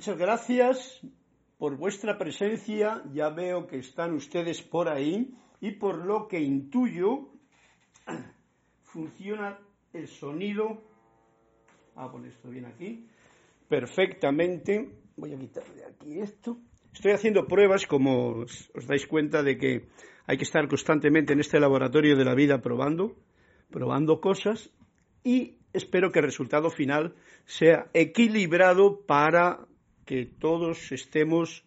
Muchas gracias por vuestra presencia. Ya veo que están ustedes por ahí y por lo que intuyo funciona el sonido. Voy a poner esto bien aquí. Perfectamente. Voy a quitar de aquí esto. Estoy haciendo pruebas, como os dais cuenta de que hay que estar constantemente en este laboratorio de la vida probando, probando cosas y espero que el resultado final sea equilibrado para que todos estemos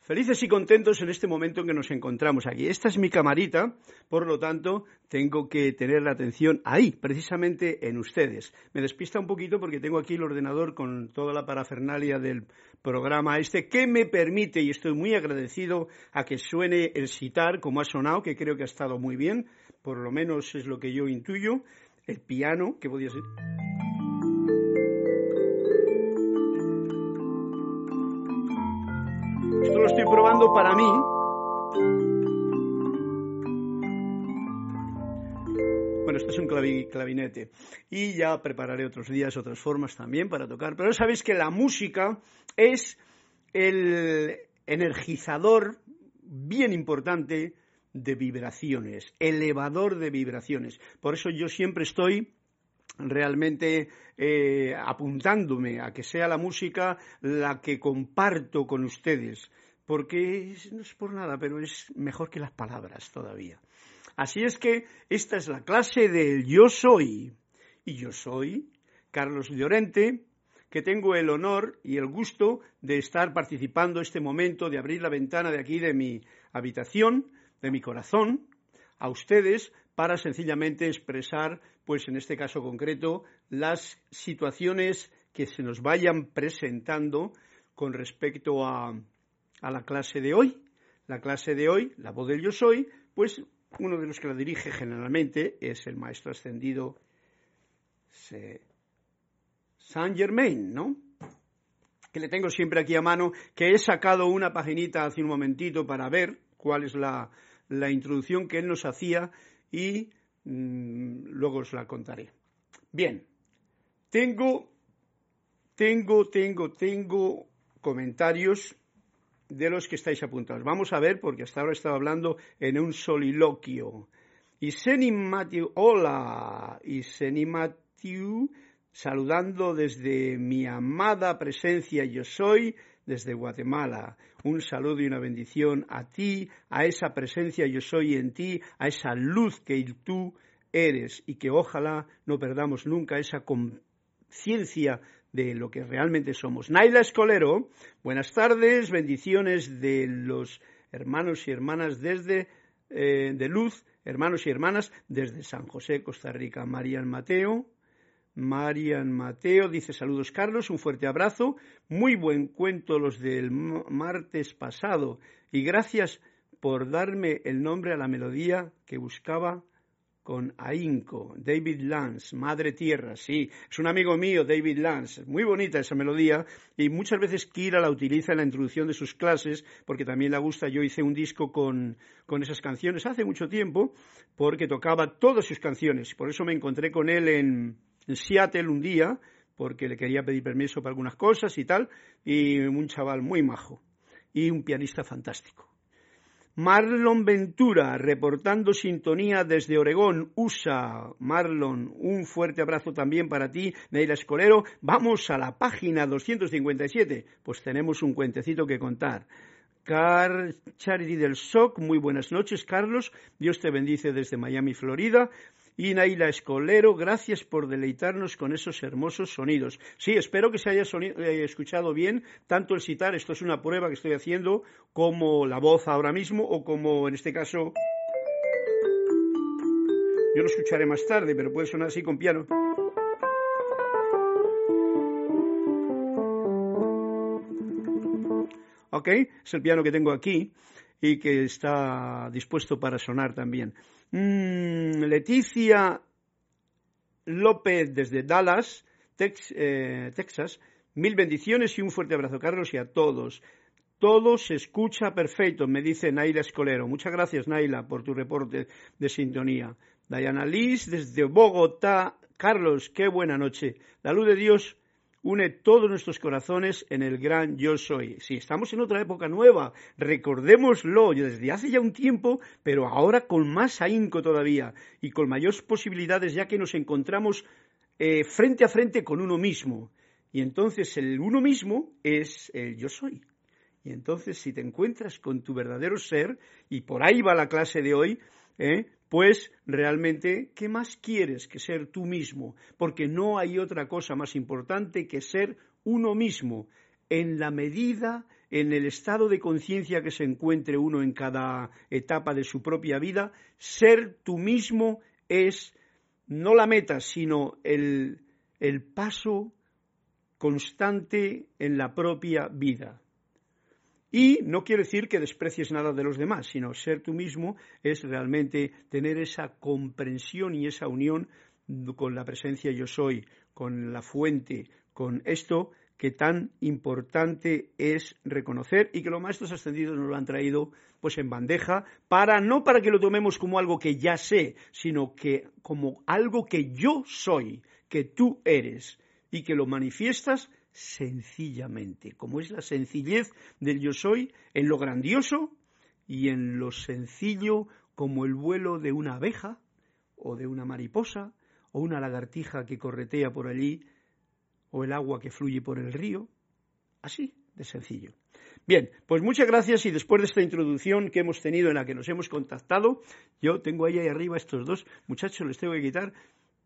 felices y contentos en este momento en que nos encontramos aquí. Esta es mi camarita, por lo tanto, tengo que tener la atención ahí, precisamente en ustedes. Me despista un poquito porque tengo aquí el ordenador con toda la parafernalia del programa este que me permite, y estoy muy agradecido a que suene el sitar como ha sonado, que creo que ha estado muy bien, por lo menos es lo que yo intuyo, el piano, que podía ser. Lo estoy probando para mí. Bueno, esto es un clavinete. Y ya prepararé otros días, otras formas también para tocar. Pero sabéis que la música es el energizador bien importante de vibraciones, elevador de vibraciones. Por eso yo siempre estoy realmente eh, apuntándome a que sea la música la que comparto con ustedes, porque no es por nada, pero es mejor que las palabras todavía. Así es que esta es la clase del yo soy. Y yo soy Carlos Llorente, que tengo el honor y el gusto de estar participando este momento, de abrir la ventana de aquí de mi habitación, de mi corazón, a ustedes para sencillamente expresar, pues en este caso concreto, las situaciones que se nos vayan presentando con respecto a, la clase de hoy. La clase de hoy, la voz del yo soy, pues uno de los que la dirige generalmente es el maestro ascendido Saint Germain, ¿no? Que le tengo siempre aquí a mano, que he sacado una paginita hace un momentito para ver cuál es la, la introducción que él nos hacía y mm, luego os la contaré. Bien, tengo, tengo, tengo, tengo comentarios de los que estáis apuntados. Vamos a ver, porque hasta ahora estaba hablando en un soliloquio. Y Matthew, hola, y Matthew, saludando desde mi amada presencia yo soy, desde Guatemala. Un saludo y una bendición a ti, a esa presencia yo soy en ti, a esa luz que tú eres y que ojalá no perdamos nunca esa conciencia de lo que realmente somos. Naila Escolero, buenas tardes, bendiciones de los hermanos y hermanas desde eh, de luz, hermanos y hermanas desde San José, Costa Rica. Marian Mateo, Marian Mateo dice saludos Carlos, un fuerte abrazo, muy buen cuento los del martes pasado y gracias por darme el nombre a la melodía que buscaba con ahínco, David Lance, Madre Tierra, sí, es un amigo mío, David Lance, muy bonita esa melodía y muchas veces Kira la utiliza en la introducción de sus clases porque también le gusta, yo hice un disco con, con esas canciones hace mucho tiempo porque tocaba todas sus canciones, por eso me encontré con él en Seattle un día, porque le quería pedir permiso para algunas cosas y tal, y un chaval muy majo y un pianista fantástico. Marlon Ventura, reportando sintonía desde Oregón, USA. Marlon, un fuerte abrazo también para ti, Neila Escolero. Vamos a la página 257, pues tenemos un cuentecito que contar. Car Charity del SOC, muy buenas noches, Carlos. Dios te bendice desde Miami, Florida. Y Naila Escolero, gracias por deleitarnos con esos hermosos sonidos. Sí, espero que se haya eh, escuchado bien tanto el citar, esto es una prueba que estoy haciendo, como la voz ahora mismo o como en este caso... Yo lo escucharé más tarde, pero puede sonar así con piano. ¿Ok? Es el piano que tengo aquí y que está dispuesto para sonar también. Mm, Leticia López desde Dallas, eh, Texas. Mil bendiciones y un fuerte abrazo, Carlos, y a todos. Todo se escucha perfecto, me dice Naila Escolero. Muchas gracias, Naila, por tu reporte de sintonía. Diana Liz desde Bogotá. Carlos, qué buena noche. La luz de Dios une todos nuestros corazones en el gran yo soy. Si estamos en otra época nueva, recordémoslo desde hace ya un tiempo, pero ahora con más ahínco todavía y con mayores posibilidades ya que nos encontramos eh, frente a frente con uno mismo. Y entonces el uno mismo es el yo soy. Y entonces si te encuentras con tu verdadero ser, y por ahí va la clase de hoy, ¿eh? Pues realmente, ¿qué más quieres que ser tú mismo? Porque no hay otra cosa más importante que ser uno mismo, en la medida, en el estado de conciencia que se encuentre uno en cada etapa de su propia vida, ser tú mismo es no la meta, sino el, el paso constante en la propia vida. Y no quiere decir que desprecies nada de los demás, sino ser tú mismo es realmente tener esa comprensión y esa unión con la presencia yo soy, con la fuente, con esto que tan importante es reconocer y que los maestros ascendidos nos lo han traído pues en bandeja para no para que lo tomemos como algo que ya sé, sino que como algo que yo soy, que tú eres y que lo manifiestas sencillamente, como es la sencillez del yo soy en lo grandioso y en lo sencillo como el vuelo de una abeja o de una mariposa o una lagartija que corretea por allí o el agua que fluye por el río. Así de sencillo. Bien, pues muchas gracias y después de esta introducción que hemos tenido en la que nos hemos contactado, yo tengo ahí, arriba estos dos muchachos, les tengo que quitar,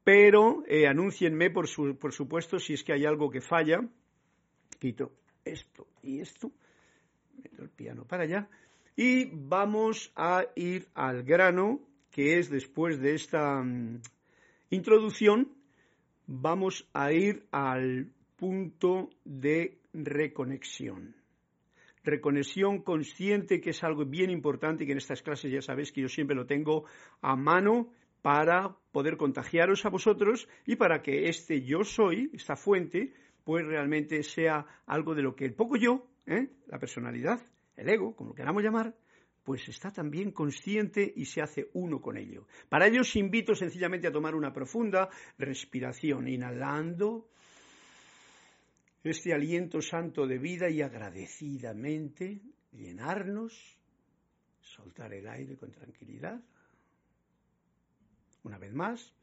pero eh, anúncienme por, supuesto si es que hay algo que falla quito esto y esto, meto el piano para allá y vamos a ir al grano, que es después de esta mm, introducción, vamos a ir al punto de reconexión. Reconexión consciente, que es algo bien importante, que en estas clases ya sabéis que yo siempre lo tengo a mano para poder contagiaros a vosotros y para que este yo soy, esta fuente, pues realmente sea algo de lo que el poco yo, ¿eh? la personalidad, el ego, como lo queramos llamar, pues está también consciente y se hace uno con ello. Para ello os invito sencillamente a tomar una profunda respiración, inhalando este aliento santo de vida y agradecidamente llenarnos, soltar el aire con tranquilidad. Una vez más,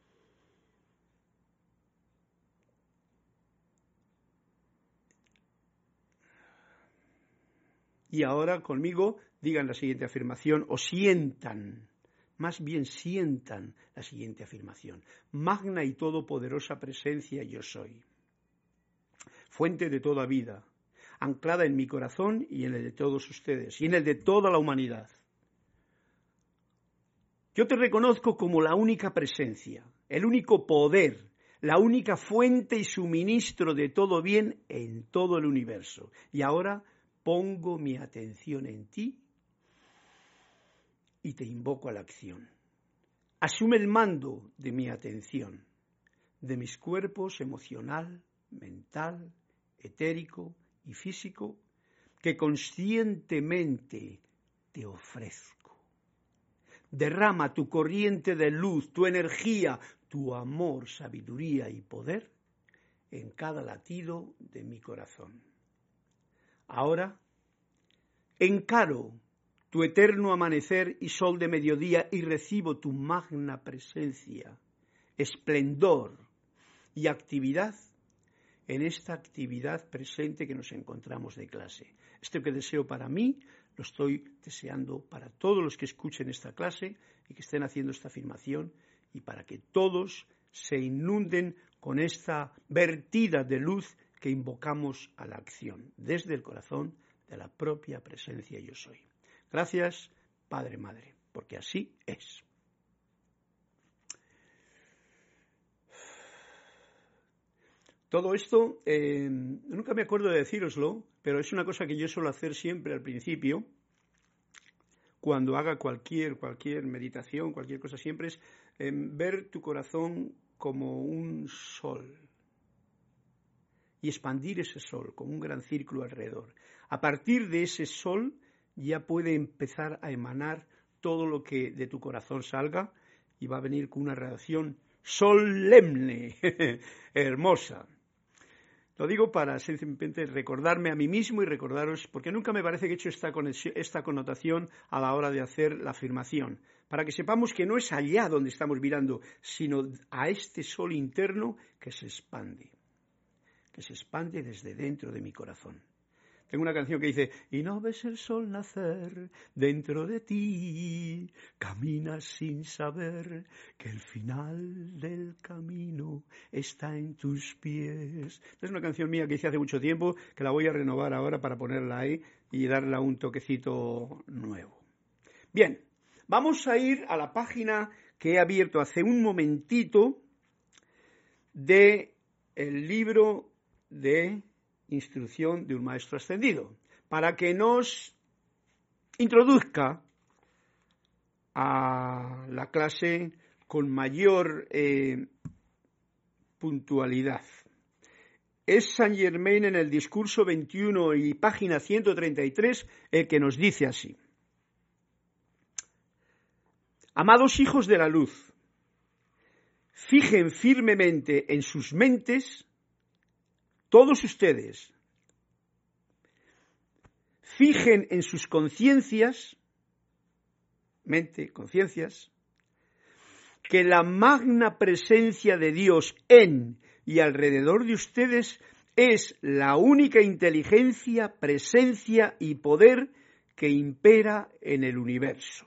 Y ahora conmigo digan la siguiente afirmación o sientan, más bien sientan la siguiente afirmación. Magna y todopoderosa presencia yo soy. Fuente de toda vida, anclada en mi corazón y en el de todos ustedes y en el de toda la humanidad. Yo te reconozco como la única presencia, el único poder, la única fuente y suministro de todo bien en todo el universo. Y ahora pongo mi atención en ti y te invoco a la acción. Asume el mando de mi atención, de mis cuerpos emocional, mental, etérico y físico, que conscientemente te ofrezco. Derrama tu corriente de luz, tu energía, tu amor, sabiduría y poder en cada latido de mi corazón. Ahora encaro tu eterno amanecer y sol de mediodía y recibo tu magna presencia, esplendor y actividad en esta actividad presente que nos encontramos de clase. Esto que deseo para mí, lo estoy deseando para todos los que escuchen esta clase y que estén haciendo esta afirmación y para que todos se inunden con esta vertida de luz que invocamos a la acción desde el corazón de la propia presencia yo soy. Gracias, Padre, Madre, porque así es. Todo esto, eh, nunca me acuerdo de decíroslo, pero es una cosa que yo suelo hacer siempre al principio, cuando haga cualquier, cualquier meditación, cualquier cosa, siempre es eh, ver tu corazón como un sol, y expandir ese sol como un gran círculo alrededor. A partir de ese sol ya puede empezar a emanar todo lo que de tu corazón salga y va a venir con una reacción solemne, hermosa. Lo digo para simplemente recordarme a mí mismo y recordaros, porque nunca me parece que he hecho esta, esta connotación a la hora de hacer la afirmación, para que sepamos que no es allá donde estamos mirando, sino a este sol interno que se expande, que se expande desde dentro de mi corazón. Tengo una canción que dice, y no ves el sol nacer dentro de ti, caminas sin saber que el final del camino está en tus pies. Es una canción mía que hice hace mucho tiempo, que la voy a renovar ahora para ponerla ahí y darle un toquecito nuevo. Bien, vamos a ir a la página que he abierto hace un momentito de el libro de instrucción de un maestro ascendido, para que nos introduzca a la clase con mayor eh, puntualidad. Es Saint Germain en el discurso 21 y página 133 el que nos dice así. Amados hijos de la luz, fijen firmemente en sus mentes todos ustedes fijen en sus conciencias, mente, conciencias, que la magna presencia de Dios en y alrededor de ustedes es la única inteligencia, presencia y poder que impera en el universo.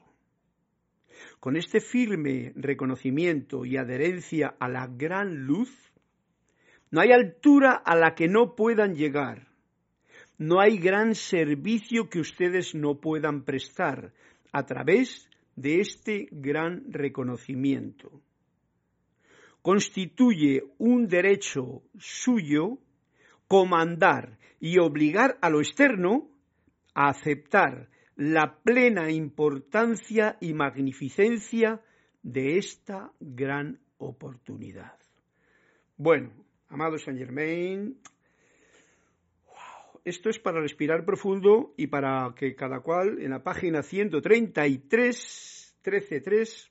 Con este firme reconocimiento y adherencia a la gran luz, no hay altura a la que no puedan llegar. No hay gran servicio que ustedes no puedan prestar a través de este gran reconocimiento. Constituye un derecho suyo comandar y obligar a lo externo a aceptar la plena importancia y magnificencia de esta gran oportunidad. Bueno, Amado Saint Germain, esto es para respirar profundo y para que cada cual en la página 133, 13.3,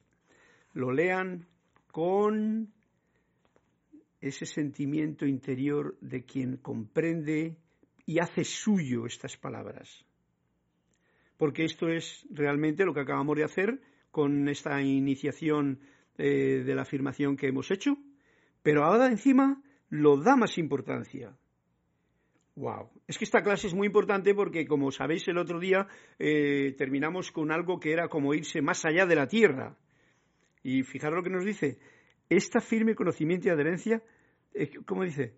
lo lean con ese sentimiento interior de quien comprende y hace suyo estas palabras. Porque esto es realmente lo que acabamos de hacer con esta iniciación eh, de la afirmación que hemos hecho, pero ahora encima lo da más importancia. Wow. Es que esta clase es muy importante porque, como sabéis, el otro día eh, terminamos con algo que era como irse más allá de la tierra. Y fijaros lo que nos dice. Esta firme conocimiento y adherencia, eh, ¿cómo dice?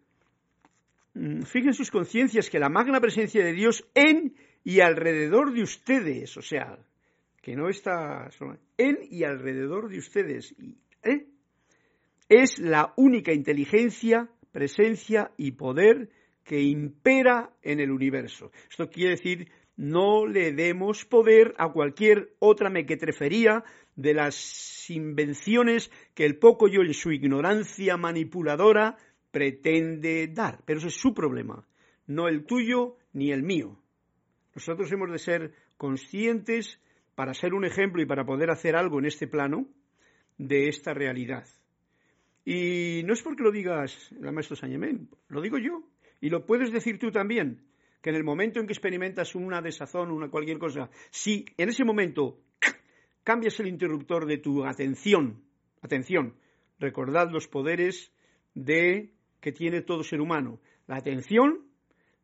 Mm, Fijen sus conciencias que la magna presencia de Dios en y alrededor de ustedes, o sea, que no está en y alrededor de ustedes, ¿eh? es la única inteligencia presencia y poder que impera en el universo. Esto quiere decir, no le demos poder a cualquier otra mequetrefería de las invenciones que el poco yo en su ignorancia manipuladora pretende dar. Pero ese es su problema, no el tuyo ni el mío. Nosotros hemos de ser conscientes para ser un ejemplo y para poder hacer algo en este plano de esta realidad. Y no es porque lo digas el maestro Sañemén, lo digo yo. Y lo puedes decir tú también, que en el momento en que experimentas una desazón, una cualquier cosa, si en ese momento cambias el interruptor de tu atención, atención, recordad los poderes de que tiene todo ser humano, la atención,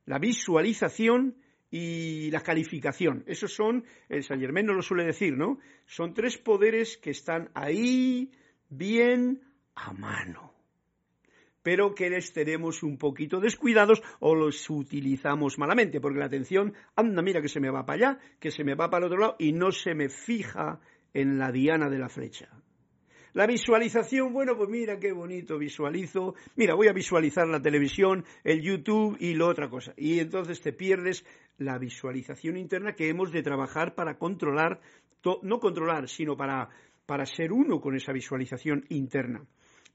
la visualización y la calificación. Esos son, el Saint Germain no lo suele decir, ¿no? Son tres poderes que están ahí bien a mano, pero que les tenemos un poquito descuidados o los utilizamos malamente, porque la atención, anda, mira que se me va para allá, que se me va para el otro lado y no se me fija en la diana de la flecha. La visualización, bueno, pues mira qué bonito visualizo. Mira, voy a visualizar la televisión, el YouTube y lo otra cosa. Y entonces te pierdes la visualización interna que hemos de trabajar para controlar, no controlar, sino para, para ser uno con esa visualización interna.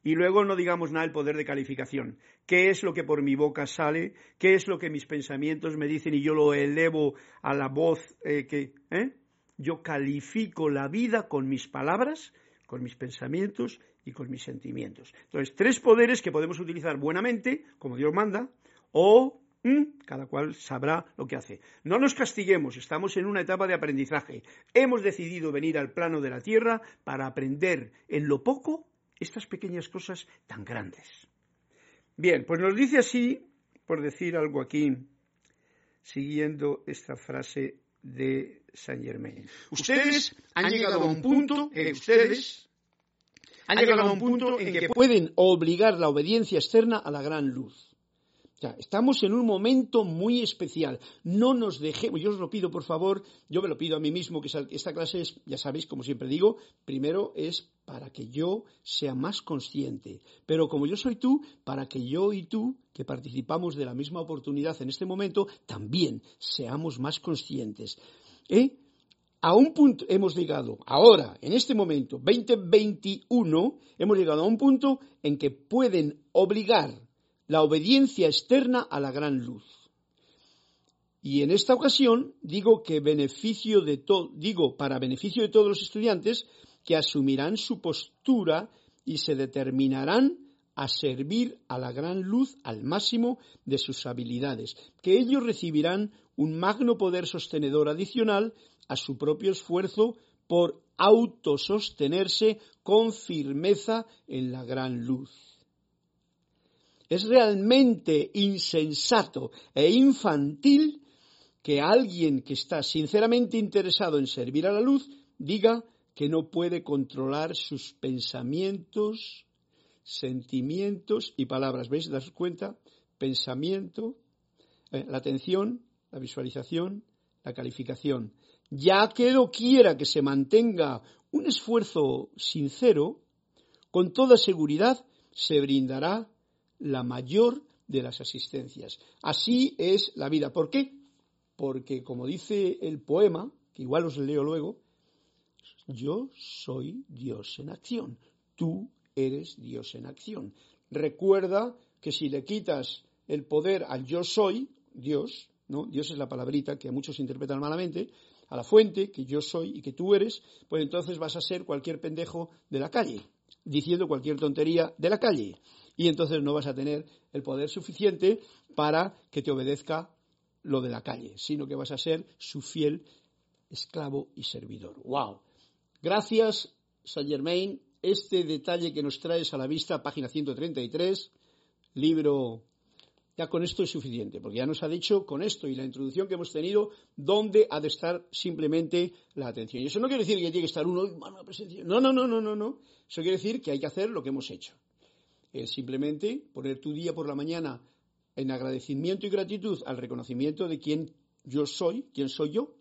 Y luego no digamos nada del poder de calificación. ¿Qué es lo que por mi boca sale? ¿Qué es lo que mis pensamientos me dicen y yo lo elevo a la voz eh, que... ¿eh? Yo califico la vida con mis palabras, con mis pensamientos y con mis sentimientos. Entonces, tres poderes que podemos utilizar buenamente, como Dios manda, o cada cual sabrá lo que hace. No nos castiguemos, estamos en una etapa de aprendizaje. Hemos decidido venir al plano de la tierra para aprender en lo poco estas pequeñas cosas tan grandes. Bien, pues nos dice así, por decir algo aquí, siguiendo esta frase de Saint Germain. Ustedes han llegado a un punto, en ustedes han llegado a un punto en que pueden obligar la obediencia externa a la gran luz estamos en un momento muy especial. No nos dejemos, yo os lo pido por favor, yo me lo pido a mí mismo, que esta clase es, ya sabéis, como siempre digo, primero es para que yo sea más consciente. Pero como yo soy tú, para que yo y tú, que participamos de la misma oportunidad en este momento, también seamos más conscientes. ¿Eh? A un punto hemos llegado, ahora, en este momento, 2021, hemos llegado a un punto en que pueden obligar la obediencia externa a la gran luz. Y en esta ocasión digo que beneficio de digo para beneficio de todos los estudiantes que asumirán su postura y se determinarán a servir a la gran luz al máximo de sus habilidades, que ellos recibirán un magno poder sostenedor adicional a su propio esfuerzo por autosostenerse con firmeza en la gran luz. Es realmente insensato e infantil que alguien que está sinceramente interesado en servir a la luz diga que no puede controlar sus pensamientos, sentimientos y palabras. ¿Veis? ¿Das cuenta? Pensamiento, eh, la atención, la visualización, la calificación. Ya que no quiera que se mantenga un esfuerzo sincero, con toda seguridad se brindará la mayor de las asistencias. Así es la vida. ¿Por qué? Porque, como dice el poema, que igual os leo luego, yo soy Dios en acción, tú eres Dios en acción. Recuerda que si le quitas el poder al yo soy, Dios, ¿no? Dios es la palabrita que a muchos interpretan malamente, a la fuente, que yo soy y que tú eres, pues entonces vas a ser cualquier pendejo de la calle, diciendo cualquier tontería de la calle y entonces no vas a tener el poder suficiente para que te obedezca lo de la calle, sino que vas a ser su fiel esclavo y servidor. ¡Wow! Gracias, Saint Germain. Este detalle que nos traes a la vista, página 133, libro. Ya con esto es suficiente, porque ya nos ha dicho con esto y la introducción que hemos tenido dónde ha de estar simplemente la atención. Y eso no quiere decir que tiene que estar uno en presencia. No, no, no, no, no, no. Eso quiere decir que hay que hacer lo que hemos hecho es simplemente poner tu día por la mañana en agradecimiento y gratitud al reconocimiento de quién yo soy, quién soy yo,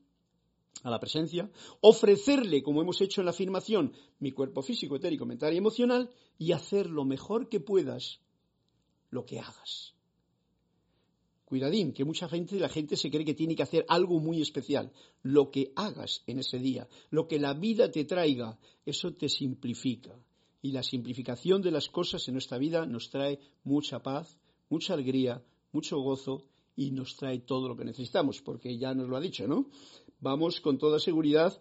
a la presencia, ofrecerle, como hemos hecho en la afirmación, mi cuerpo físico, etérico, mental y emocional, y hacer lo mejor que puedas lo que hagas. Cuidadín, que mucha gente, la gente se cree que tiene que hacer algo muy especial. Lo que hagas en ese día, lo que la vida te traiga, eso te simplifica y la simplificación de las cosas en nuestra vida nos trae mucha paz, mucha alegría, mucho gozo y nos trae todo lo que necesitamos, porque ya nos lo ha dicho, ¿no? Vamos con toda seguridad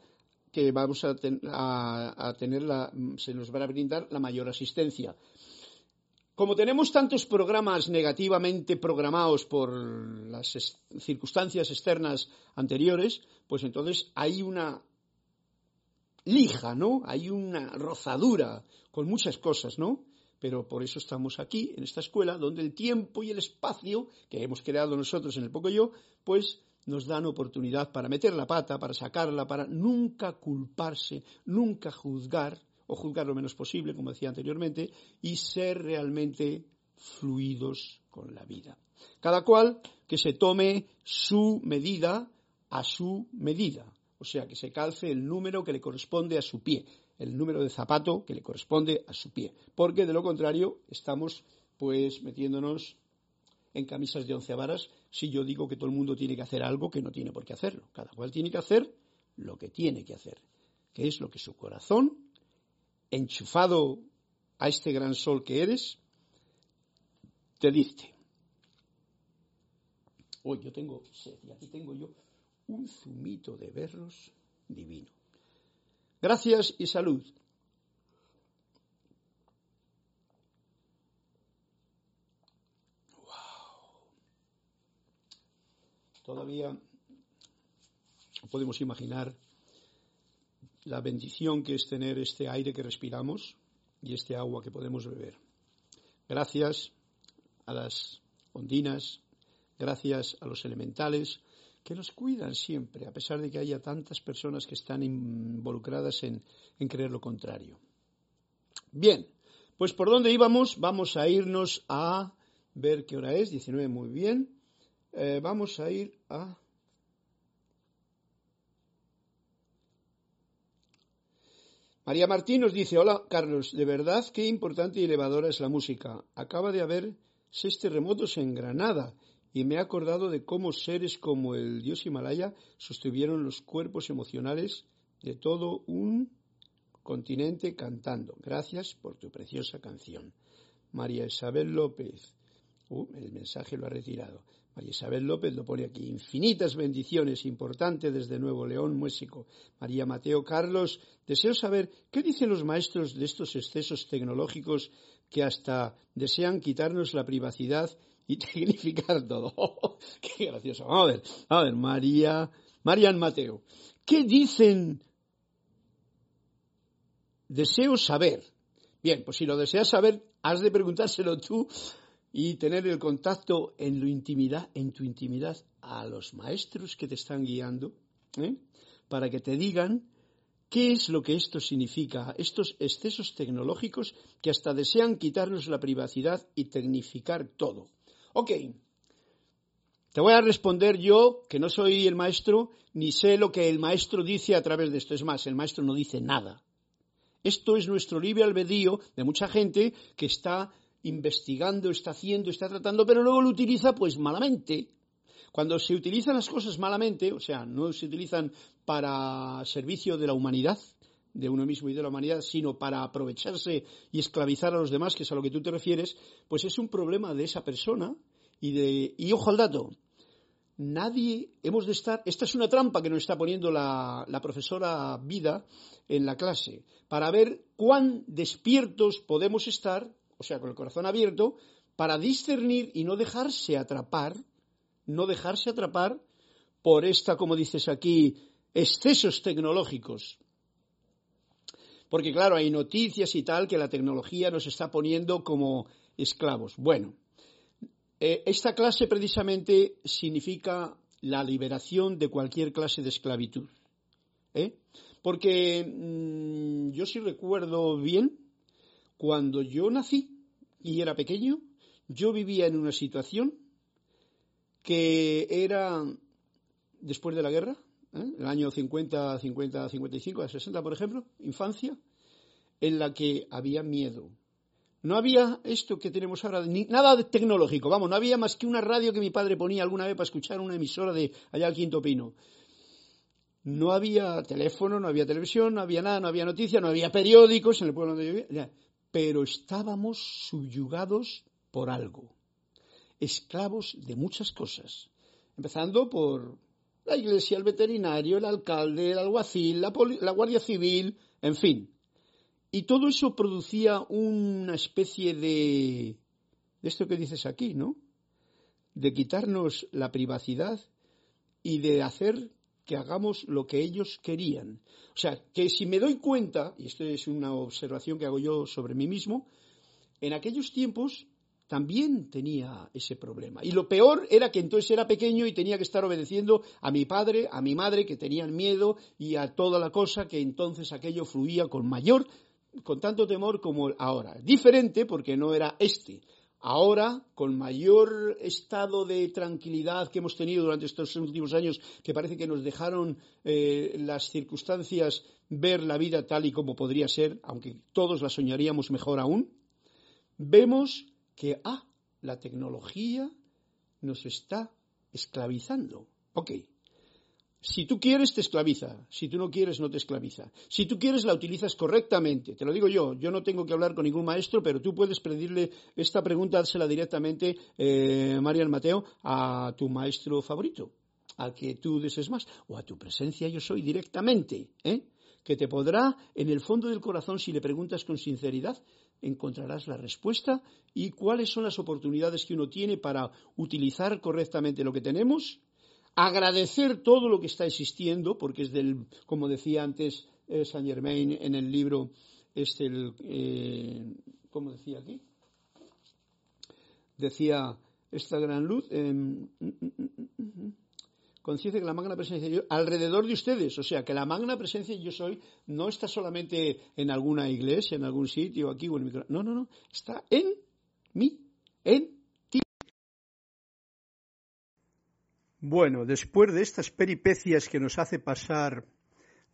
que vamos a, tener la, se nos va a brindar la mayor asistencia. Como tenemos tantos programas negativamente programados por las circunstancias externas anteriores, pues entonces hay una lija, ¿no? Hay una rozadura con muchas cosas, ¿no? Pero por eso estamos aquí, en esta escuela, donde el tiempo y el espacio que hemos creado nosotros en el poco yo, pues nos dan oportunidad para meter la pata, para sacarla, para nunca culparse, nunca juzgar, o juzgar lo menos posible, como decía anteriormente, y ser realmente fluidos con la vida. Cada cual que se tome su medida a su medida o sea, que se calce el número que le corresponde a su pie, el número de zapato que le corresponde a su pie, porque de lo contrario estamos pues metiéndonos en camisas de once varas si yo digo que todo el mundo tiene que hacer algo que no tiene por qué hacerlo. Cada cual tiene que hacer lo que tiene que hacer, que es lo que su corazón, enchufado a este gran sol que eres, te dice. Hoy yo tengo sed y aquí tengo yo un zumito de berros divino. Gracias y salud. Wow. todavía podemos imaginar la bendición que es tener este aire que respiramos y este agua que podemos beber. Gracias a las ondinas, gracias a los elementales que nos cuidan siempre, a pesar de que haya tantas personas que están involucradas en, creer lo contrario. Bien, pues por dónde íbamos, vamos a irnos a ver qué hora es, 19 muy bien. Eh, vamos a ir a María Martín nos dice, hola Carlos, de verdad qué importante y elevadora es la música. Acaba de haber seis terremotos en Granada y me he acordado de cómo seres como el dios Himalaya sostuvieron los cuerpos emocionales de todo un continente cantando. Gracias por tu preciosa canción. María Isabel López. Uh, el mensaje lo ha retirado. María Isabel López lo pone aquí. Infinitas bendiciones, importante desde Nuevo León, México. María Mateo Carlos, deseo saber qué dicen los maestros de estos excesos tecnológicos que hasta desean quitarnos la privacidad y tecnificar todo. qué gracioso. Vamos a ver, a ver, María, Marian Mateo. ¿Qué dicen? Deseo saber. Bien, pues si lo deseas saber, has de preguntárselo tú y tener el contacto en, intimidad, en tu intimidad a los maestros que te están guiando, ¿eh? para que te digan qué es lo que esto significa, estos excesos tecnológicos que hasta desean quitarnos la privacidad y tecnificar todo. Ok, te voy a responder yo, que no soy el maestro, ni sé lo que el maestro dice a través de esto. Es más, el maestro no dice nada. Esto es nuestro libre albedrío de mucha gente que está investigando, está haciendo, está tratando, pero luego lo utiliza pues malamente. Cuando se utilizan las cosas malamente, o sea, no se utilizan para servicio de la humanidad, de uno mismo y de la humanidad, sino para aprovecharse y esclavizar a los demás, que es a lo que tú te refieres, pues es un problema de esa persona y de y ojo al dato. Nadie hemos de estar. Esta es una trampa que nos está poniendo la, la profesora Vida en la clase para ver cuán despiertos podemos estar o sea, con el corazón abierto, para discernir y no dejarse atrapar, no dejarse atrapar por esta, como dices aquí, excesos tecnológicos. Porque claro, hay noticias y tal que la tecnología nos está poniendo como esclavos. Bueno, eh, esta clase precisamente significa la liberación de cualquier clase de esclavitud. ¿eh? Porque mm, yo sí recuerdo bien, cuando yo nací y era pequeño, yo vivía en una situación que era después de la guerra, ¿eh? el año 50, 50, 55, 60, por ejemplo, infancia, en la que había miedo. No había esto que tenemos ahora, ni, nada tecnológico, vamos, no había más que una radio que mi padre ponía alguna vez para escuchar una emisora de allá al Quinto Pino. No había teléfono, no había televisión, no había nada, no había noticias, no había periódicos en el pueblo donde yo vivía pero estábamos subyugados por algo, esclavos de muchas cosas, empezando por la iglesia, el veterinario, el alcalde, el alguacil, la, Guardia Civil, en fin. Y todo eso producía una especie de, de esto que dices aquí, ¿no? De quitarnos la privacidad y de hacer que hagamos lo que ellos querían. O sea, que si me doy cuenta, y esto es una observación que hago yo sobre mí mismo, en aquellos tiempos también tenía ese problema. Y lo peor era que entonces era pequeño y tenía que estar obedeciendo a mi padre, a mi madre, que tenían miedo y a toda la cosa, que entonces aquello fluía con mayor, con tanto temor como ahora. Diferente porque no era este. Ahora, con mayor estado de tranquilidad que hemos tenido durante estos últimos años, que parece que nos dejaron eh, las circunstancias ver la vida tal y como podría ser, aunque todos la soñaríamos mejor aún, vemos que, ah, la tecnología nos está esclavizando. Ok, si tú quieres, te esclaviza. Si tú no quieres, no te esclaviza. Si tú quieres, la utilizas correctamente. Te lo digo yo. Yo no tengo que hablar con ningún maestro, pero tú puedes pedirle esta pregunta, dársela directamente, eh, Marian Mateo, a tu maestro favorito, al que tú desees más, o a tu presencia yo soy directamente, ¿eh? que te podrá, en el fondo del corazón, si le preguntas con sinceridad, encontrarás la respuesta y cuáles son las oportunidades que uno tiene para utilizar correctamente lo que tenemos agradecer todo lo que está existiendo, porque es del, como decía antes eh, Saint Germain en el libro, este, el, eh, ¿cómo decía aquí? Decía esta gran luz, eh, conciencia que la magna presencia yo, alrededor de ustedes, o sea, que la magna presencia yo soy no está solamente en alguna iglesia, en algún sitio, aquí o en mi no, no, no, está en mí, en ti. Bueno, después de estas peripecias que nos hace pasar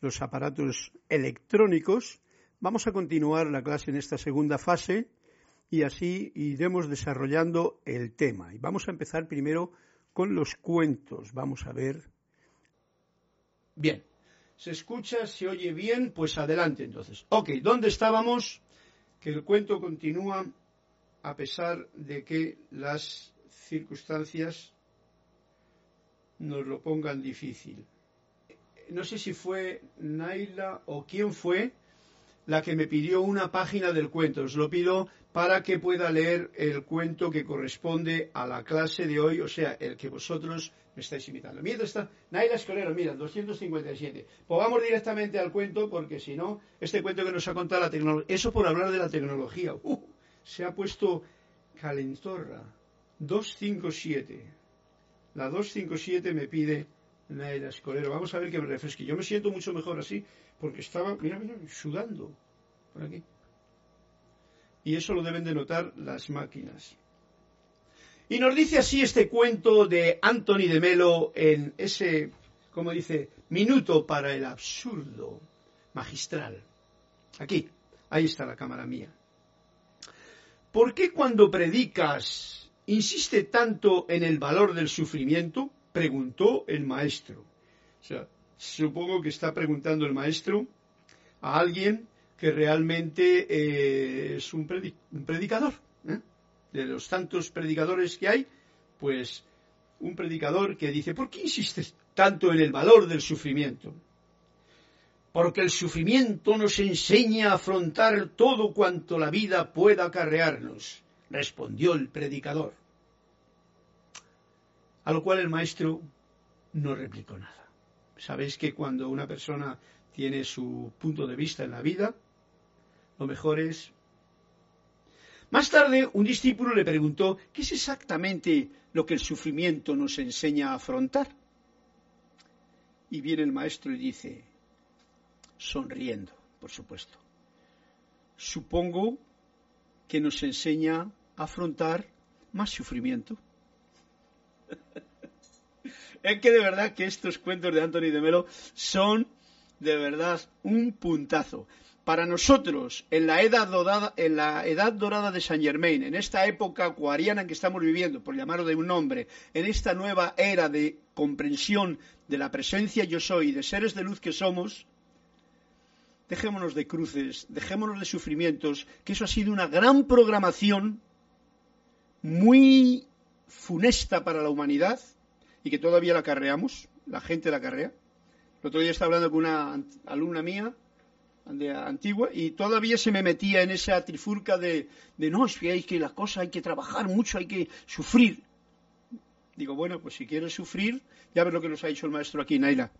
los aparatos electrónicos, vamos a continuar la clase en esta segunda fase y así iremos desarrollando el tema. Y vamos a empezar primero con los cuentos. Vamos a ver. Bien, ¿se escucha? ¿Se oye bien? Pues adelante entonces. Ok, ¿dónde estábamos? Que el cuento continúa a pesar de que las circunstancias nos lo pongan difícil. No sé si fue Naila o quién fue la que me pidió una página del cuento. Os lo pido para que pueda leer el cuento que corresponde a la clase de hoy, o sea, el que vosotros me estáis imitando. Mientras está, Naila Escolero, mira, 257. Pues vamos directamente al cuento, porque si no, este cuento que nos ha contado la tecnología, eso por hablar de la tecnología, uh, se ha puesto calentorra. 257. La 257 me pide Naila Escolero. Vamos a ver que me refresque. Yo me siento mucho mejor así, porque estaba, mira, mira, sudando por aquí. Y eso lo deben de notar las máquinas. Y nos dice así este cuento de Anthony de Melo en ese, como dice, minuto para el absurdo magistral. Aquí, ahí está la cámara mía. ¿Por qué cuando predicas insiste tanto en el valor del sufrimiento? Preguntó el maestro. O sea, supongo que está preguntando el maestro a alguien que realmente eh, es un, predicador. ¿eh? De los tantos predicadores que hay, pues un predicador que dice, ¿por qué insistes tanto en el valor del sufrimiento? Porque el sufrimiento nos enseña a afrontar todo cuanto la vida pueda acarrearnos, respondió el predicador. A lo cual el maestro no replicó nada. Sabéis que cuando una persona tiene su punto de vista en la vida, lo mejor es... Más tarde, un discípulo le preguntó, ¿qué es exactamente lo que el sufrimiento nos enseña a afrontar? Y viene el maestro y dice, sonriendo, por supuesto, supongo que nos enseña a afrontar más sufrimiento. es que de verdad que estos cuentos de Anthony de Melo son de verdad un puntazo. Para nosotros, en la edad dorada, en la edad dorada de Saint Germain, en esta época acuariana en que estamos viviendo, por llamarlo de un nombre, en esta nueva era de comprensión de la presencia yo soy, de seres de luz que somos, dejémonos de cruces, dejémonos de sufrimientos, que eso ha sido una gran programación muy funesta para la humanidad y que todavía la carreamos, la gente la carrea. El otro día estaba hablando con una alumna mía de antigua y todavía se me metía en esa trifurca de, no, es que hay que las cosas hay que trabajar mucho, hay que sufrir. Digo, bueno, pues si quieres sufrir, ya ves lo que nos ha dicho el maestro aquí, Naila.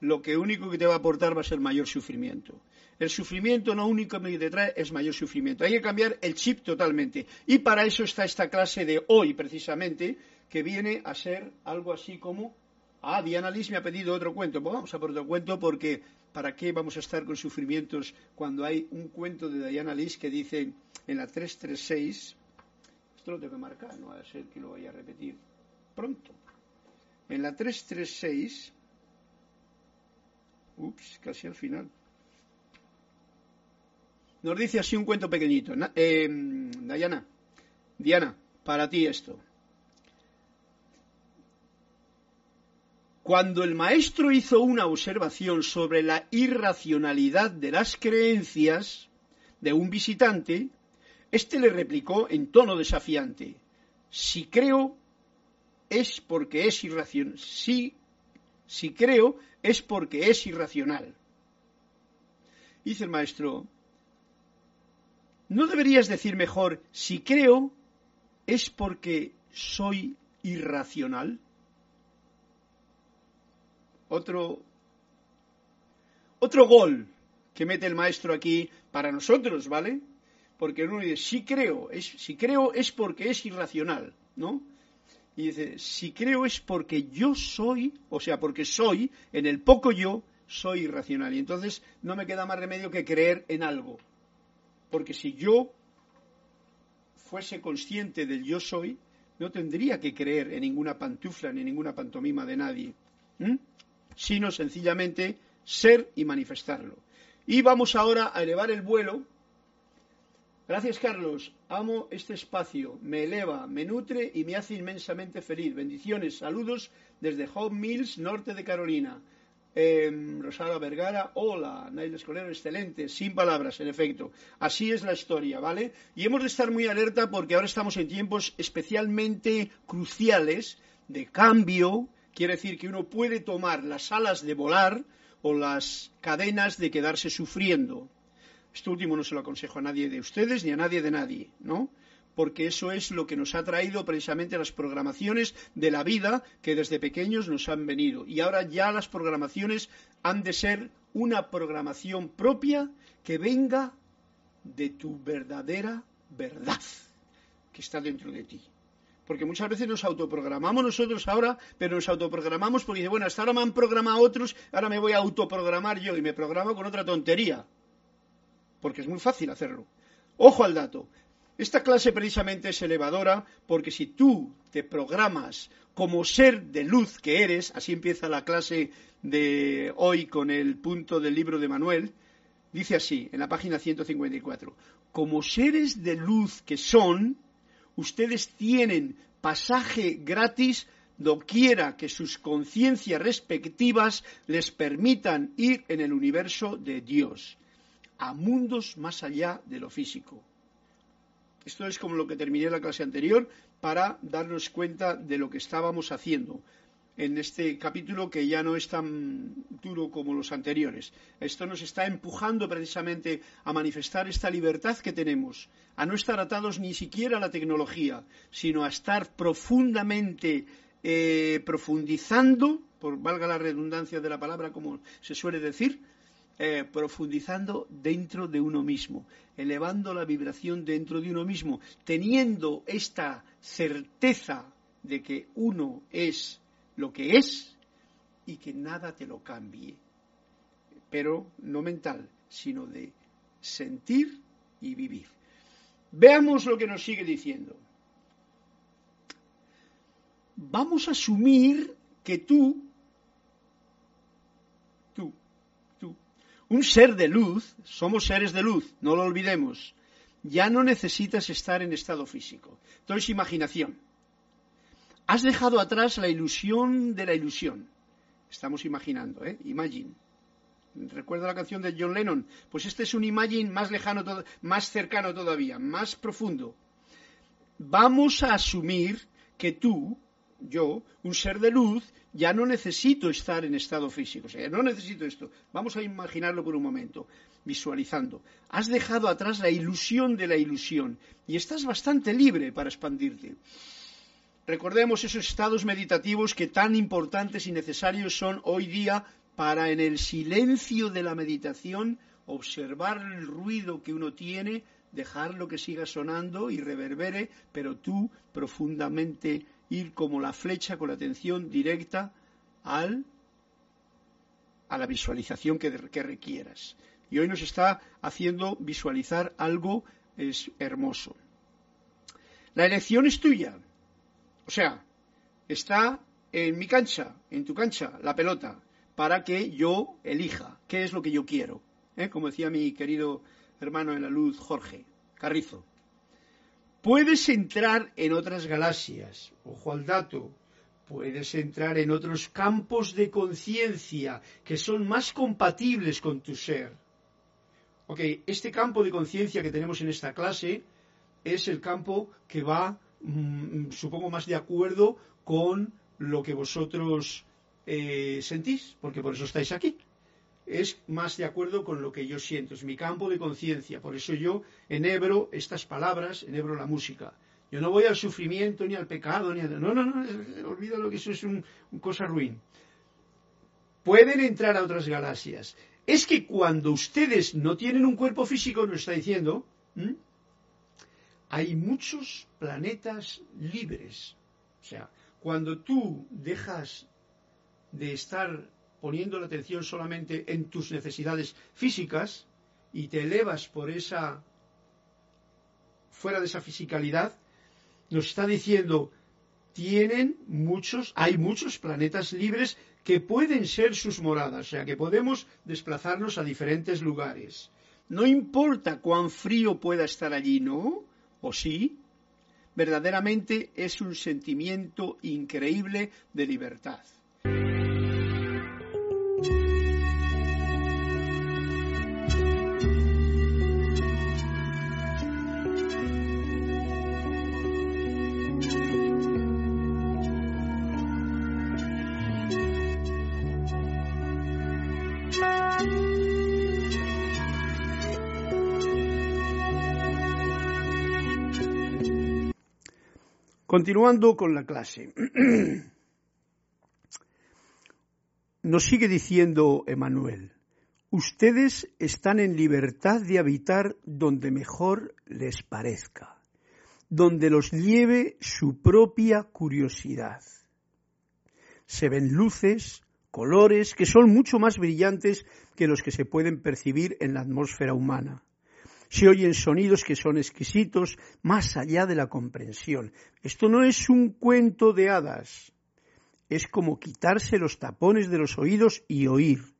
Lo que único que te va a aportar va a ser mayor sufrimiento. El sufrimiento no único que te trae es mayor sufrimiento. Hay que cambiar el chip totalmente. Y para eso está esta clase de hoy, precisamente, que viene a ser algo así como Ah, Diana Liz me ha pedido otro cuento. Pues vamos a por otro cuento porque ¿para qué vamos a estar con sufrimientos cuando hay un cuento de Diana Liz que dice en la 336, esto lo tengo que marcar, no va a ser que lo vaya a repetir pronto. En la 336, ups, casi al final, nos dice así un cuento pequeñito. Eh, Diana, Diana, para ti esto. Cuando el maestro hizo una observación sobre la irracionalidad de las creencias de un visitante, éste le replicó en tono desafiante, si creo es porque es irracional. Si, si creo es porque es irracional. Dice el maestro, ¿no deberías decir mejor si creo es porque soy irracional? otro, otro gol que mete el maestro aquí para nosotros, ¿vale? Porque uno dice, si creo, es, si creo es porque es irracional, ¿no? Y dice, si creo es porque yo soy, o sea, porque soy, en el poco yo, soy irracional. Y entonces no me queda más remedio que creer en algo. Porque si yo fuese consciente del yo soy, no tendría que creer en ninguna pantufla ni ninguna pantomima de nadie, sino sencillamente ser y manifestarlo. Y vamos ahora a elevar el vuelo. Gracias, Carlos. Amo este espacio. Me eleva, me nutre y me hace inmensamente feliz. Bendiciones, saludos desde Home Mills, norte de Carolina. Eh, Vergara, hola, Nail Escolero, excelente, sin palabras, en efecto. Así es la historia, ¿vale? Y hemos de estar muy alerta porque ahora estamos en tiempos especialmente cruciales de cambio. Quiere decir que uno puede tomar las alas de volar o las cadenas de quedarse sufriendo. Esto último no se lo aconsejo a nadie de ustedes ni a nadie de nadie, ¿no? porque eso es lo que nos ha traído precisamente las programaciones de la vida que desde pequeños nos han venido. Y ahora ya las programaciones han de ser una programación propia que venga de tu verdadera verdad que está dentro de ti. Porque muchas veces nos autoprogramamos nosotros ahora, pero nos autoprogramamos porque dice, bueno, hasta ahora me han programado otros, ahora me voy a autoprogramar yo y me programo con otra tontería. Porque es muy fácil hacerlo. Ojo al dato. Esta clase precisamente es elevadora porque si tú te programas como ser de luz que eres, así empieza la clase de hoy con el punto del libro de Manuel, dice así, en la página 154, como seres de luz que son, ustedes tienen pasaje gratis doquiera que sus conciencias respectivas les permitan ir en el universo de Dios, a mundos más allá de lo físico. Esto es como lo que terminé la clase anterior para darnos cuenta de lo que estábamos haciendo en este capítulo que ya no es tan duro como los anteriores. Esto nos está empujando precisamente a manifestar esta libertad que tenemos, a no estar atados ni siquiera a la tecnología, sino a estar profundamente eh, profundizando, por valga la redundancia de la palabra como se suele decir, eh, profundizando dentro de uno mismo, elevando la vibración dentro de uno mismo, teniendo esta certeza de que uno es lo que es y que nada te lo cambie, pero no mental, sino de sentir y vivir. Veamos lo que nos sigue diciendo. Vamos a asumir que tú Un ser de luz, somos seres de luz, no lo olvidemos, ya no necesitas estar en estado físico. Entonces, imaginación. Has dejado atrás la ilusión de la ilusión. Estamos imaginando, ¿eh? Imagine. ¿Recuerda la canción de John Lennon? Pues este es un imagine más lejano, más cercano todavía, más profundo. Vamos a asumir que tú, yo, un ser de luz, ya no necesito estar en estado físico, o sea, no necesito esto. Vamos a imaginarlo por un momento, visualizando. Has dejado atrás la ilusión de la ilusión y estás bastante libre para expandirte. Recordemos esos estados meditativos que tan importantes y necesarios son hoy día para en el silencio de la meditación observar el ruido que uno tiene, dejarlo que siga sonando y reverbere, pero tú profundamente ir como la flecha con la atención directa al, a la visualización que, requieras. Y hoy nos está haciendo visualizar algo es hermoso. La elección es tuya. O sea, está en mi cancha, en tu cancha, la pelota, para que yo elija qué es lo que yo quiero. ¿eh? Como decía mi querido hermano en la luz, Jorge Carrizo. Puedes entrar en otras galaxias, ojo al dato, puedes entrar en otros campos de conciencia que son más compatibles con tu ser. Este campo de conciencia que tenemos en esta clase es el campo que va, mm, supongo, más de acuerdo con lo que vosotros eh, sentís, porque por eso estáis aquí es más de acuerdo con lo que yo siento, es mi campo de conciencia. Por eso yo enhebro estas palabras, enhebro la música. Yo no voy al sufrimiento ni al pecado, ni a... No, no, no, olvídalo que eso es una cosa ruin. pueden entrar a otras galaxias. Es que cuando ustedes no tienen un cuerpo físico, nos está diciendo, hay muchos planetas libres. O sea, cuando tú dejas de estar poniendo la atención solamente en tus necesidades físicas y te elevas por esa fuera de esa fisicalidad, nos está diciendo tienen muchos, hay muchos planetas libres que pueden ser sus moradas, o sea que podemos desplazarnos a diferentes lugares. No importa cuán frío pueda estar allí, ¿no? ¿O sí? Verdaderamente es un sentimiento increíble de libertad. Continuando con la clase. Nos sigue diciendo Emanuel, ustedes están en libertad de habitar donde mejor les parezca, donde los lleve su propia curiosidad. Se ven luces, colores que son mucho más brillantes que los que se pueden percibir en la atmósfera humana. Se oyen sonidos que son exquisitos, más allá de la comprensión. Esto no es un cuento de hadas. Es como quitarse los tapones de los oídos y oír.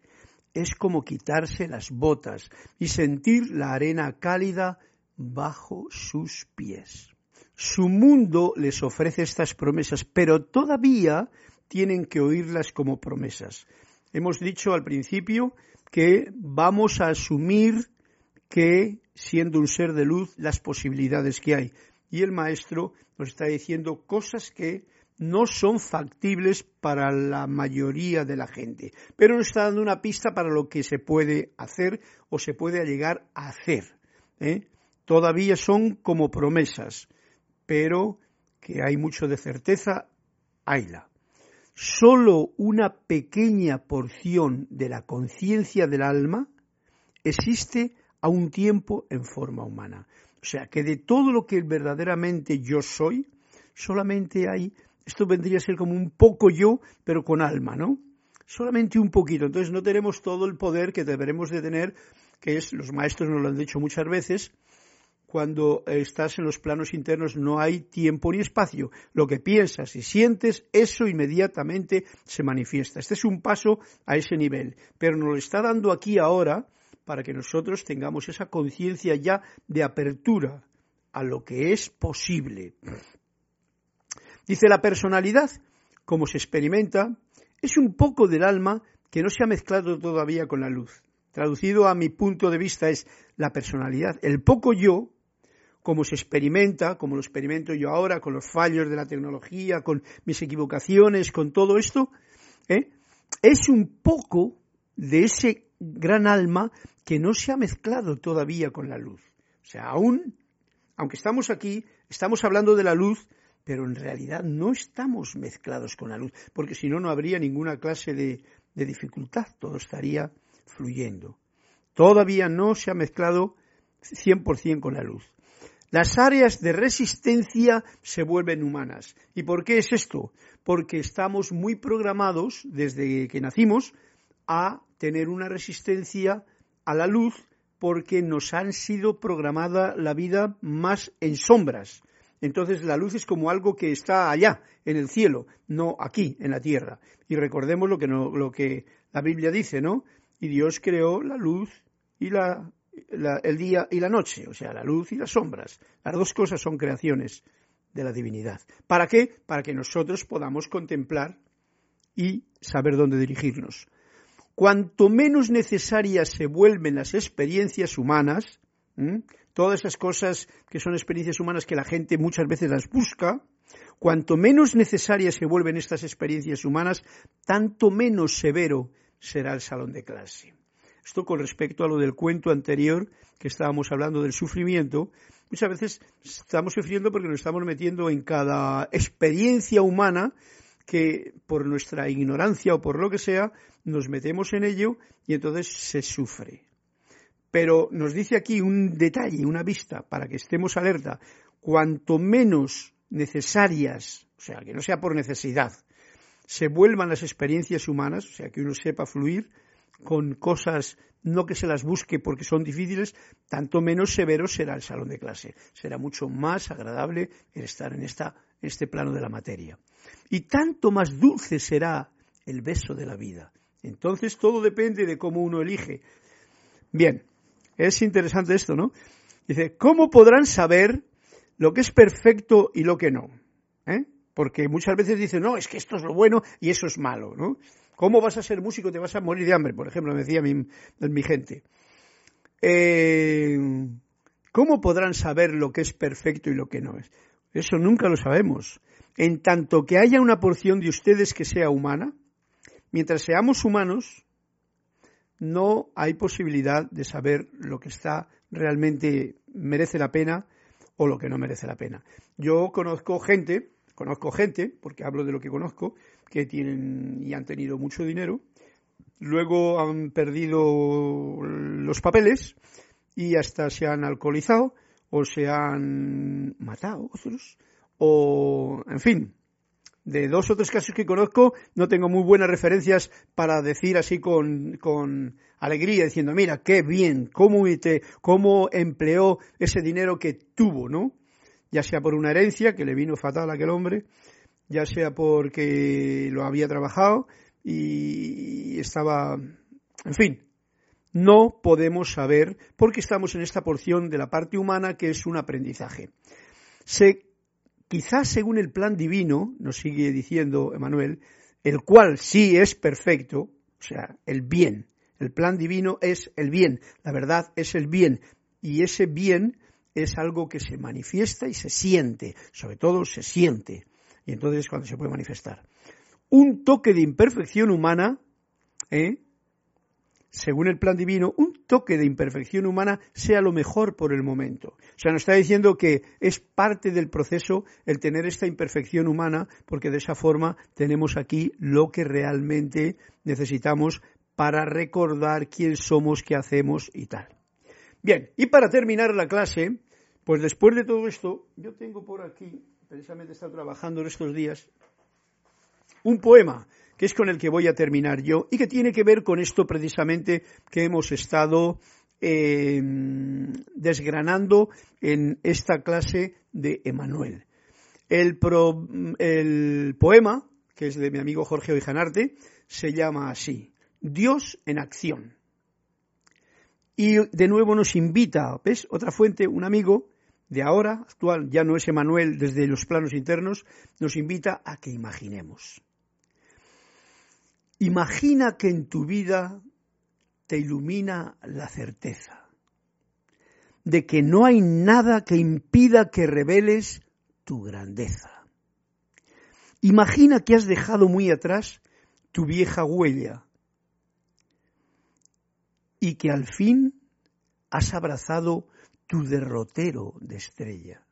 Es como quitarse las botas y sentir la arena cálida bajo sus pies. Su mundo les ofrece estas promesas, pero todavía tienen que oírlas como promesas. Hemos dicho al principio que vamos a asumir que, siendo un ser de luz, las posibilidades que hay. Y el maestro nos está diciendo cosas que no son factibles para la mayoría de la gente, pero nos está dando una pista para lo que se puede hacer o se puede llegar a hacer. ¿eh? Todavía son como promesas, pero que hay mucho de certeza, hayla. Solo una pequeña porción de la conciencia del alma existe a un tiempo en forma humana. O sea, que de todo lo que verdaderamente yo soy, solamente hay, esto vendría a ser como un poco yo, pero con alma, ¿no? Solamente un poquito. Entonces no tenemos todo el poder que deberemos de tener, que es, los maestros nos lo han dicho muchas veces, cuando estás en los planos internos no hay tiempo ni espacio. Lo que piensas y sientes, eso inmediatamente se manifiesta. Este es un paso a ese nivel. Pero nos lo está dando aquí ahora para que nosotros tengamos esa conciencia ya de apertura a lo que es posible. Dice la personalidad, como se experimenta, es un poco del alma que no se ha mezclado todavía con la luz. Traducido a mi punto de vista es la personalidad, el poco yo, como se experimenta, como lo experimento yo ahora, con los fallos de la tecnología, con mis equivocaciones, con todo esto, ¿eh? es un poco de ese gran alma que no se ha mezclado todavía con la luz. O sea, aún, aunque estamos aquí, estamos hablando de la luz, pero en realidad no estamos mezclados con la luz, porque si no, no habría ninguna clase de, de dificultad, todo estaría fluyendo. Todavía no se ha mezclado 100% con la luz. Las áreas de resistencia se vuelven humanas. ¿Y por qué es esto? Porque estamos muy programados desde que nacimos a tener una resistencia a la luz porque nos han sido programada la vida más en sombras. Entonces la luz es como algo que está allá, en el cielo, no aquí, en la tierra. Y recordemos lo que, lo que la Biblia dice, ¿no? Y Dios creó la luz y la, el día y la noche, o sea, la luz y las sombras. Las dos cosas son creaciones de la divinidad. ¿Para qué? Para que nosotros podamos contemplar y saber dónde dirigirnos cuanto menos necesarias se vuelven las experiencias humanas, todas esas cosas que son experiencias humanas que la gente muchas veces las busca, cuanto menos necesarias se vuelven estas experiencias humanas, tanto menos severo será el salón de clase. Esto con respecto a lo del cuento anterior que estábamos hablando del sufrimiento, muchas veces estamos sufriendo porque nos estamos metiendo en cada experiencia humana que por nuestra ignorancia o por lo que sea, nos metemos en ello y entonces se sufre. Pero nos dice aquí un detalle, una vista, para que estemos alerta. Cuanto menos necesarias, o sea, que no sea por necesidad, se vuelvan las experiencias humanas, o sea, que uno sepa fluir con cosas, no que se las busque porque son difíciles, tanto menos severo será el salón de clase. Será mucho más agradable el estar en, esta, este plano de la materia. Y tanto más dulce será el beso de la vida. Entonces todo depende de cómo uno elige. Bien, es interesante esto, ¿no? Dice, ¿cómo podrán saber lo que es perfecto y lo que no? ¿Eh? Porque muchas veces dicen, no, es que esto es lo bueno y eso es malo, ¿no? ¿Cómo vas a ser músico? Te vas a morir de hambre, por ejemplo, me decía mi, gente. Eh, ¿Cómo podrán saber lo que es perfecto y lo que no es? Eso nunca lo sabemos. En tanto que haya una porción de ustedes que sea humana, mientras seamos humanos, no hay posibilidad de saber lo que está realmente merece la pena o lo que no merece la pena. Yo conozco gente, conozco gente, porque hablo de lo que conozco, que tienen y han tenido mucho dinero, luego han perdido los papeles y hasta se han alcoholizado o se han matado otros, o en fin, de dos o tres casos que conozco, no tengo muy buenas referencias para decir así con, con alegría, diciendo, mira, qué bien, cómo, te, cómo empleó ese dinero que tuvo, ¿no? Ya sea por una herencia, que le vino fatal a aquel hombre, ya sea porque lo había trabajado y estaba, en fin, no podemos saber porque estamos en esta porción de la parte humana que es un aprendizaje. Se quizás según el plan divino, nos sigue diciendo Emanuel, el cual sí es perfecto, o sea, el bien. El plan divino es el bien, la verdad es el bien, y ese bien es algo que se manifiesta y se siente, sobre todo se siente, y entonces es cuando se puede manifestar. Un toque de imperfección humana, ¿eh? Según el plan divino, un toque de imperfección humana sea lo mejor por el momento. O sea, nos está diciendo que es parte del proceso el tener esta imperfección humana, porque de esa forma tenemos aquí lo que realmente necesitamos para recordar quién somos, qué hacemos y tal. Bien, y para terminar la clase, pues después de todo esto, yo tengo por aquí, precisamente he trabajando en estos días, un poema que es con el que voy a terminar yo y que tiene que ver con esto precisamente que hemos estado eh, desgranando en esta clase de Emanuel. El, el, poema, que es de mi amigo Jorge Oijanarte, se llama así, Dios en acción. Y de nuevo nos invita, ¿ves? Otra fuente, un amigo de ahora, actual, ya no es Emanuel desde los planos internos, nos invita a que imaginemos. Imagina que en tu vida te ilumina la certeza de que no hay nada que impida que reveles tu grandeza. Imagina que has dejado muy atrás tu vieja huella y que al fin has abrazado tu derrotero de estrella.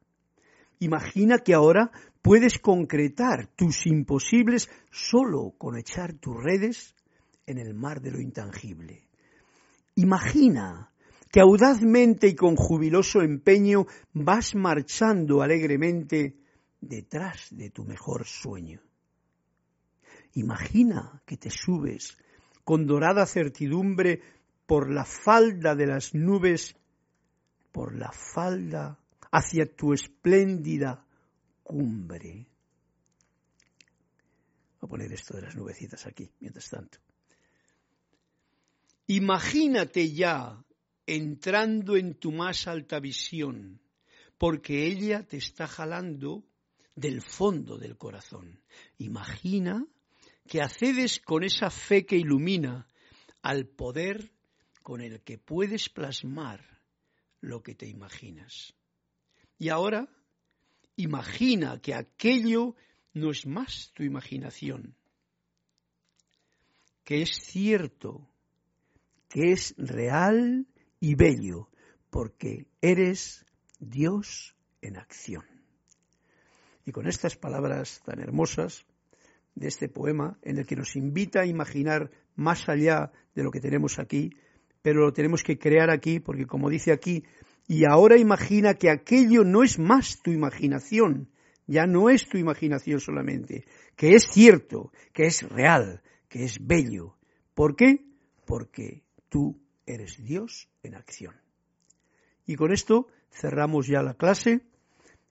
Imagina que ahora puedes concretar tus imposibles solo con echar tus redes en el mar de lo intangible. Imagina que audazmente y con jubiloso empeño vas marchando alegremente detrás de tu mejor sueño. Imagina que te subes con dorada certidumbre por la falda de las nubes, por la falda hacia tu espléndida cumbre. Voy a poner esto de las nubecitas aquí, mientras tanto. Imagínate ya entrando en tu más alta visión, porque ella te está jalando del fondo del corazón. Imagina que accedes con esa fe que ilumina al poder con el que puedes plasmar lo que te imaginas. Y ahora imagina que aquello no es más tu imaginación, que es cierto, que es real y bello, porque eres Dios en acción. Y con estas palabras tan hermosas de este poema en el que nos invita a imaginar más allá de lo que tenemos aquí, pero lo tenemos que crear aquí porque como dice aquí, y ahora imagina que aquello no es más tu imaginación, ya no es tu imaginación solamente, que es cierto, que es real, que es bello. ¿Por qué? Porque tú eres Dios en acción. Y con esto cerramos ya la clase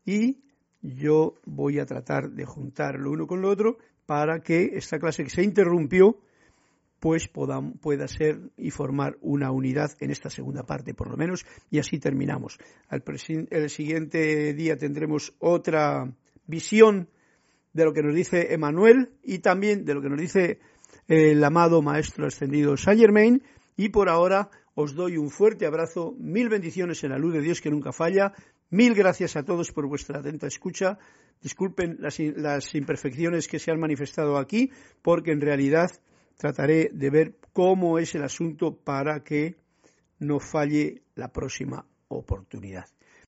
y yo voy a tratar de juntar lo uno con lo otro para que esta clase que se interrumpió pues pueda, ser y formar una unidad en esta segunda parte, por lo menos, y así terminamos. el siguiente día tendremos otra visión de lo que nos dice Emanuel y también de lo que nos dice el amado Maestro Ascendido Saint Germain, y por ahora os doy un fuerte abrazo, mil bendiciones en la luz de Dios que nunca falla, mil gracias a todos por vuestra atenta escucha. Disculpen las, las imperfecciones que se han manifestado aquí, porque en realidad trataré de ver cómo es el asunto para que no falle la próxima oportunidad.